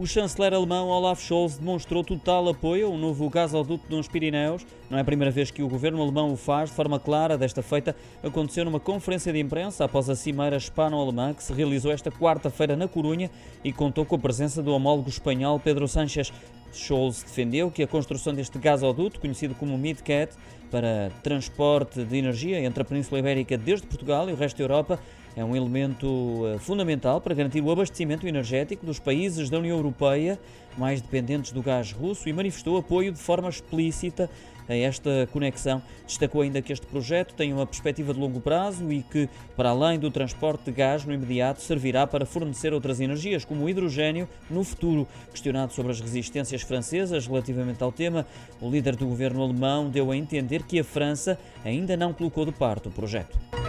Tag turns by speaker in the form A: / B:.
A: O chanceler alemão Olaf Scholz demonstrou total apoio ao novo gasoduto nos Pirineus. Não é a primeira vez que o governo alemão o faz de forma clara. Desta feita aconteceu numa conferência de imprensa após a cimeira hispano-alemã que se realizou esta quarta-feira na Corunha e contou com a presença do homólogo espanhol Pedro Sánchez. Scholz defendeu que a construção deste gasoduto, conhecido como MidCat, para transporte de energia entre a Península Ibérica desde Portugal e o resto da Europa, é um elemento eh, fundamental para garantir o abastecimento energético dos países da União Europeia mais dependentes do gás russo e manifestou apoio de forma explícita a esta conexão. Destacou ainda que este projeto tem uma perspectiva de longo prazo e que, para além do transporte de gás no imediato, servirá para fornecer outras energias, como o hidrogênio, no futuro. Questionado sobre as resistências francesas relativamente ao tema, o líder do governo alemão deu a entender que a França ainda não colocou de parte o projeto.